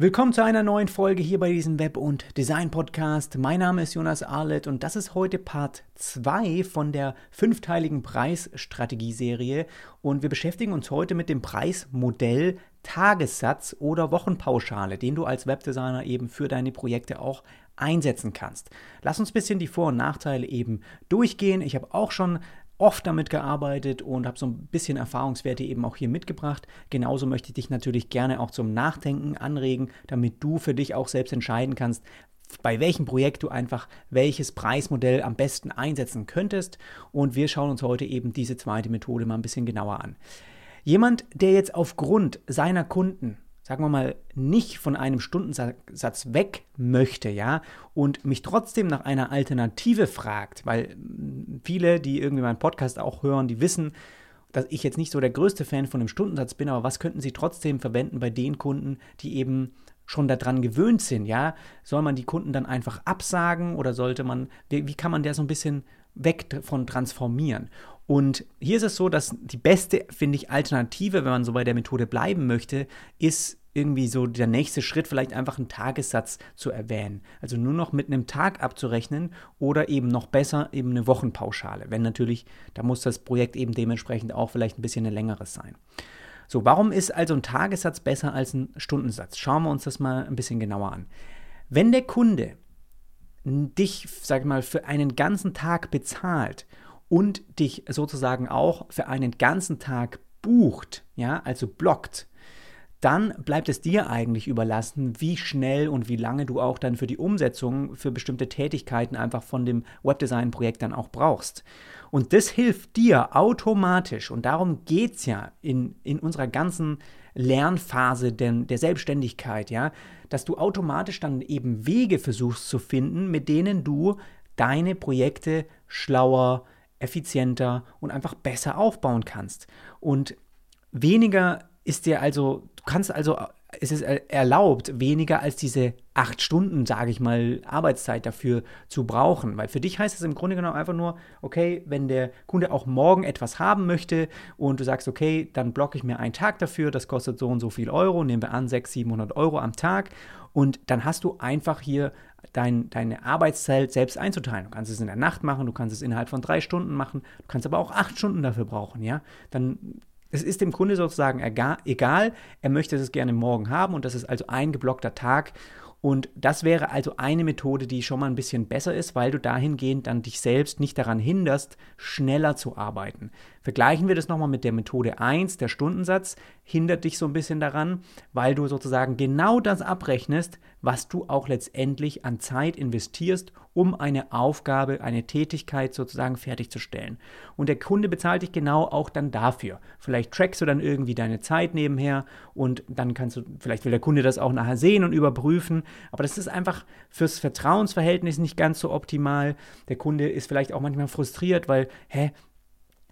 Willkommen zu einer neuen Folge hier bei diesem Web- und Design-Podcast. Mein Name ist Jonas Arlett und das ist heute Part 2 von der fünfteiligen Preisstrategieserie. Und wir beschäftigen uns heute mit dem Preismodell Tagessatz oder Wochenpauschale, den du als Webdesigner eben für deine Projekte auch einsetzen kannst. Lass uns ein bisschen die Vor- und Nachteile eben durchgehen. Ich habe auch schon oft damit gearbeitet und habe so ein bisschen Erfahrungswerte eben auch hier mitgebracht. Genauso möchte ich dich natürlich gerne auch zum Nachdenken anregen, damit du für dich auch selbst entscheiden kannst, bei welchem Projekt du einfach welches Preismodell am besten einsetzen könntest. Und wir schauen uns heute eben diese zweite Methode mal ein bisschen genauer an. Jemand, der jetzt aufgrund seiner Kunden sagen wir mal, nicht von einem Stundensatz weg möchte, ja, und mich trotzdem nach einer Alternative fragt, weil mm, viele, die irgendwie meinen Podcast auch hören, die wissen, dass ich jetzt nicht so der größte Fan von dem Stundensatz bin, aber was könnten sie trotzdem verwenden bei den Kunden, die eben schon daran gewöhnt sind, ja? Soll man die Kunden dann einfach absagen oder sollte man, wie, wie kann man der so ein bisschen weg von transformieren? Und hier ist es so, dass die beste, finde ich, Alternative, wenn man so bei der Methode bleiben möchte, ist irgendwie so der nächste Schritt, vielleicht einfach einen Tagessatz zu erwähnen. Also nur noch mit einem Tag abzurechnen oder eben noch besser eben eine Wochenpauschale. Wenn natürlich, da muss das Projekt eben dementsprechend auch vielleicht ein bisschen längeres sein. So, warum ist also ein Tagessatz besser als ein Stundensatz? Schauen wir uns das mal ein bisschen genauer an. Wenn der Kunde dich, sag mal, für einen ganzen Tag bezahlt und dich sozusagen auch für einen ganzen Tag bucht, ja, also blockt, dann bleibt es dir eigentlich überlassen, wie schnell und wie lange du auch dann für die Umsetzung für bestimmte Tätigkeiten einfach von dem Webdesign-Projekt dann auch brauchst. Und das hilft dir automatisch, und darum geht es ja in, in unserer ganzen Lernphase der, der Selbstständigkeit, ja, dass du automatisch dann eben Wege versuchst zu finden, mit denen du deine Projekte schlauer, effizienter und einfach besser aufbauen kannst. Und weniger ist dir also, du kannst also, es ist erlaubt, weniger als diese acht Stunden, sage ich mal, Arbeitszeit dafür zu brauchen. Weil für dich heißt es im Grunde genommen einfach nur, okay, wenn der Kunde auch morgen etwas haben möchte und du sagst, okay, dann blocke ich mir einen Tag dafür, das kostet so und so viel Euro, nehmen wir an, 600, 700 Euro am Tag und dann hast du einfach hier dein, deine Arbeitszeit selbst einzuteilen. Du kannst es in der Nacht machen, du kannst es innerhalb von drei Stunden machen, du kannst aber auch acht Stunden dafür brauchen, ja. Dann es ist dem Kunde sozusagen egal, er möchte es gerne morgen haben und das ist also ein geblockter Tag und das wäre also eine Methode, die schon mal ein bisschen besser ist, weil du dahingehend dann dich selbst nicht daran hinderst, schneller zu arbeiten. Vergleichen wir das nochmal mit der Methode 1, der Stundensatz, hindert dich so ein bisschen daran, weil du sozusagen genau das abrechnest, was du auch letztendlich an Zeit investierst, um eine Aufgabe, eine Tätigkeit sozusagen fertigzustellen. Und der Kunde bezahlt dich genau auch dann dafür. Vielleicht trackst du dann irgendwie deine Zeit nebenher und dann kannst du, vielleicht will der Kunde das auch nachher sehen und überprüfen, aber das ist einfach fürs Vertrauensverhältnis nicht ganz so optimal. Der Kunde ist vielleicht auch manchmal frustriert, weil, hä,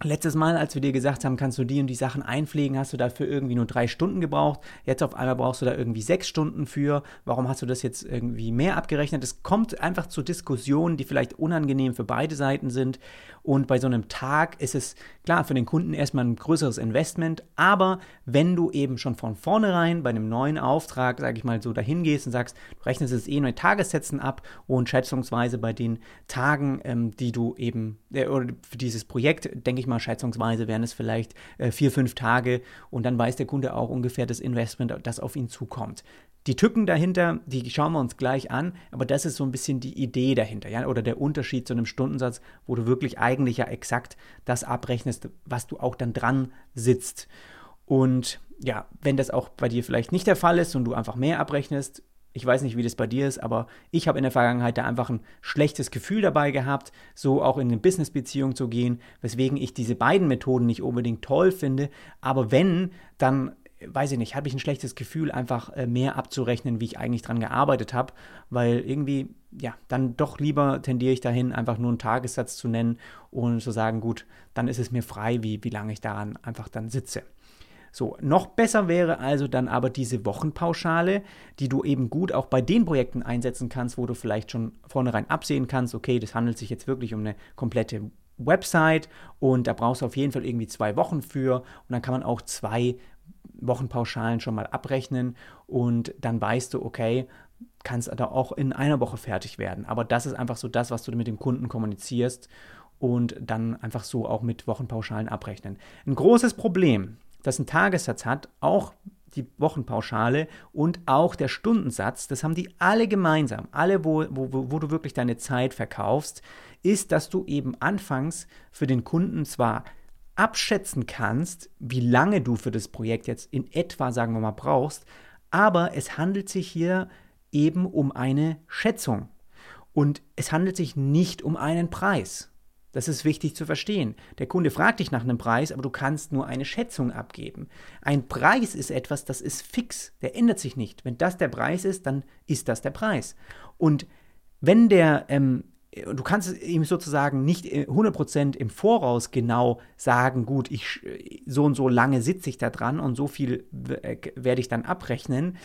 Letztes Mal, als wir dir gesagt haben, kannst du die und die Sachen einpflegen, hast du dafür irgendwie nur drei Stunden gebraucht. Jetzt auf einmal brauchst du da irgendwie sechs Stunden für. Warum hast du das jetzt irgendwie mehr abgerechnet? Es kommt einfach zu Diskussionen, die vielleicht unangenehm für beide Seiten sind. Und bei so einem Tag ist es klar für den Kunden erstmal ein größeres Investment. Aber wenn du eben schon von vornherein bei einem neuen Auftrag, sage ich mal, so dahin gehst und sagst, du rechnest es eh nur Tagessätzen ab und schätzungsweise bei den Tagen, ähm, die du eben, äh, oder für dieses Projekt, denke ich ich mal schätzungsweise wären es vielleicht äh, vier, fünf Tage und dann weiß der Kunde auch ungefähr das Investment, das auf ihn zukommt. Die Tücken dahinter, die schauen wir uns gleich an, aber das ist so ein bisschen die Idee dahinter, ja, oder der Unterschied zu einem Stundensatz, wo du wirklich eigentlich ja exakt das abrechnest, was du auch dann dran sitzt. Und ja, wenn das auch bei dir vielleicht nicht der Fall ist und du einfach mehr abrechnest, ich weiß nicht, wie das bei dir ist, aber ich habe in der Vergangenheit da einfach ein schlechtes Gefühl dabei gehabt, so auch in eine Business-Beziehung zu gehen, weswegen ich diese beiden Methoden nicht unbedingt toll finde. Aber wenn, dann weiß ich nicht, habe ich ein schlechtes Gefühl, einfach äh, mehr abzurechnen, wie ich eigentlich dran gearbeitet habe, weil irgendwie, ja, dann doch lieber tendiere ich dahin, einfach nur einen Tagessatz zu nennen und zu sagen, gut, dann ist es mir frei, wie, wie lange ich daran einfach dann sitze. So, noch besser wäre also dann aber diese Wochenpauschale, die du eben gut auch bei den Projekten einsetzen kannst, wo du vielleicht schon vornherein absehen kannst, okay, das handelt sich jetzt wirklich um eine komplette Website und da brauchst du auf jeden Fall irgendwie zwei Wochen für und dann kann man auch zwei Wochenpauschalen schon mal abrechnen und dann weißt du, okay, kannst da auch in einer Woche fertig werden. Aber das ist einfach so das, was du mit dem Kunden kommunizierst und dann einfach so auch mit Wochenpauschalen abrechnen. Ein großes Problem, das ein Tagessatz hat, auch die Wochenpauschale und auch der Stundensatz, das haben die alle gemeinsam, alle, wo, wo, wo du wirklich deine Zeit verkaufst, ist, dass du eben anfangs für den Kunden zwar abschätzen kannst, wie lange du für das Projekt jetzt in etwa, sagen wir mal, brauchst, aber es handelt sich hier eben um eine Schätzung. Und es handelt sich nicht um einen Preis. Das ist wichtig zu verstehen. Der Kunde fragt dich nach einem Preis, aber du kannst nur eine Schätzung abgeben. Ein Preis ist etwas, das ist fix, der ändert sich nicht. Wenn das der Preis ist, dann ist das der Preis. Und wenn der, ähm, du kannst ihm sozusagen nicht 100% äh, im Voraus genau sagen, gut, ich, so und so lange sitze ich da dran und so viel äh, werde ich dann abrechnen,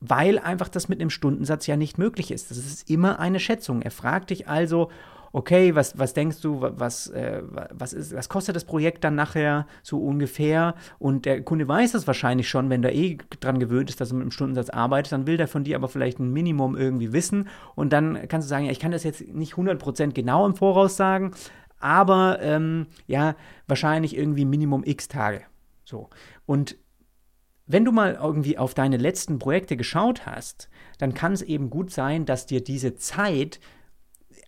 weil einfach das mit einem Stundensatz ja nicht möglich ist. Das ist immer eine Schätzung. Er fragt dich also, okay, was, was denkst du, was, äh, was, ist, was kostet das Projekt dann nachher so ungefähr? Und der Kunde weiß das wahrscheinlich schon, wenn der eh dran gewöhnt ist, dass er mit einem Stundensatz arbeitet, dann will der von dir aber vielleicht ein Minimum irgendwie wissen. Und dann kannst du sagen, ja, ich kann das jetzt nicht 100% genau im Voraus sagen, aber ähm, ja, wahrscheinlich irgendwie Minimum x Tage. So. Und wenn du mal irgendwie auf deine letzten Projekte geschaut hast, dann kann es eben gut sein, dass dir diese Zeit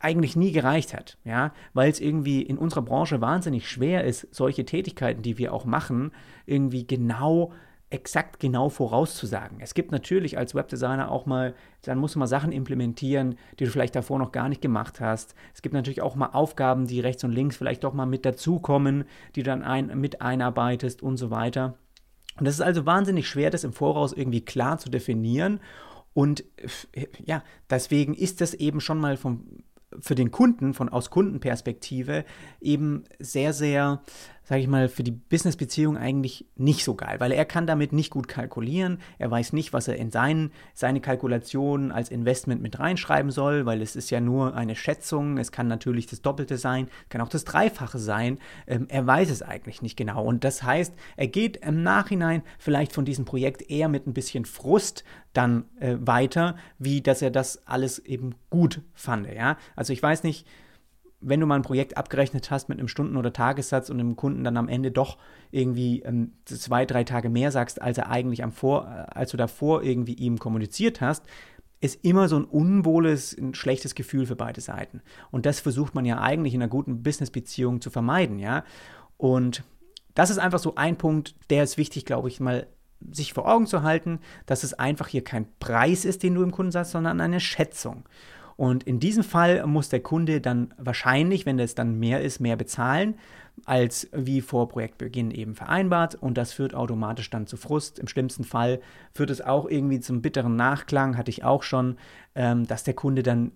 eigentlich nie gereicht hat, ja, weil es irgendwie in unserer Branche wahnsinnig schwer ist, solche Tätigkeiten, die wir auch machen, irgendwie genau exakt genau vorauszusagen. Es gibt natürlich als Webdesigner auch mal, dann musst du mal Sachen implementieren, die du vielleicht davor noch gar nicht gemacht hast. Es gibt natürlich auch mal Aufgaben, die rechts und links vielleicht doch mal mit dazukommen, die du dann ein, mit einarbeitest und so weiter. Und das ist also wahnsinnig schwer, das im Voraus irgendwie klar zu definieren. Und ja, deswegen ist das eben schon mal vom für den Kunden von aus Kundenperspektive eben sehr, sehr sage ich mal, für die Business-Beziehung eigentlich nicht so geil, weil er kann damit nicht gut kalkulieren. Er weiß nicht, was er in seinen, seine Kalkulationen als Investment mit reinschreiben soll, weil es ist ja nur eine Schätzung. Es kann natürlich das Doppelte sein, kann auch das Dreifache sein. Ähm, er weiß es eigentlich nicht genau. Und das heißt, er geht im Nachhinein vielleicht von diesem Projekt eher mit ein bisschen Frust dann äh, weiter, wie dass er das alles eben gut fand. Ja? Also ich weiß nicht, wenn du mal ein Projekt abgerechnet hast mit einem Stunden- oder Tagessatz und dem Kunden dann am Ende doch irgendwie ähm, zwei, drei Tage mehr sagst, als er eigentlich am Vor, äh, als du davor irgendwie ihm kommuniziert hast, ist immer so ein unwohles, ein schlechtes Gefühl für beide Seiten. Und das versucht man ja eigentlich in einer guten Business-Beziehung zu vermeiden, ja. Und das ist einfach so ein Punkt, der ist wichtig, glaube ich, mal sich vor Augen zu halten, dass es einfach hier kein Preis ist, den du im Kunden sagst, sondern eine Schätzung. Und in diesem Fall muss der Kunde dann wahrscheinlich, wenn es dann mehr ist, mehr bezahlen, als wie vor Projektbeginn eben vereinbart. Und das führt automatisch dann zu Frust. Im schlimmsten Fall führt es auch irgendwie zum bitteren Nachklang, hatte ich auch schon, ähm, dass der Kunde dann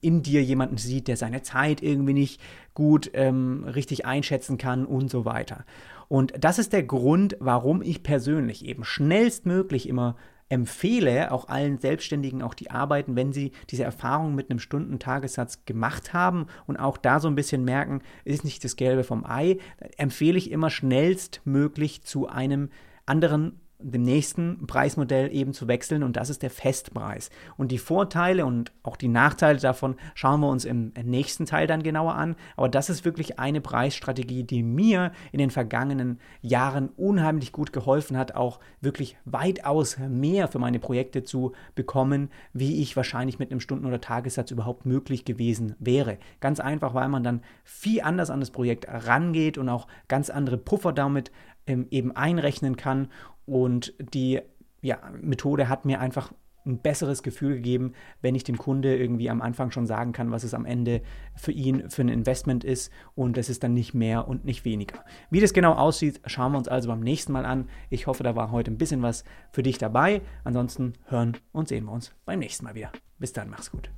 in dir jemanden sieht, der seine Zeit irgendwie nicht gut ähm, richtig einschätzen kann und so weiter. Und das ist der Grund, warum ich persönlich eben schnellstmöglich immer empfehle auch allen Selbstständigen, auch die arbeiten, wenn sie diese Erfahrung mit einem Stundentagessatz gemacht haben und auch da so ein bisschen merken, ist nicht das Gelbe vom Ei, empfehle ich immer schnellstmöglich zu einem anderen dem nächsten Preismodell eben zu wechseln und das ist der Festpreis. Und die Vorteile und auch die Nachteile davon schauen wir uns im nächsten Teil dann genauer an. Aber das ist wirklich eine Preisstrategie, die mir in den vergangenen Jahren unheimlich gut geholfen hat, auch wirklich weitaus mehr für meine Projekte zu bekommen, wie ich wahrscheinlich mit einem Stunden- oder Tagessatz überhaupt möglich gewesen wäre. Ganz einfach, weil man dann viel anders an das Projekt rangeht und auch ganz andere Puffer damit ähm, eben einrechnen kann und die ja, Methode hat mir einfach ein besseres Gefühl gegeben, wenn ich dem Kunde irgendwie am Anfang schon sagen kann, was es am Ende für ihn für ein Investment ist und es ist dann nicht mehr und nicht weniger. Wie das genau aussieht, schauen wir uns also beim nächsten Mal an. Ich hoffe, da war heute ein bisschen was für dich dabei. Ansonsten hören und sehen wir uns beim nächsten Mal wieder. Bis dann, mach's gut.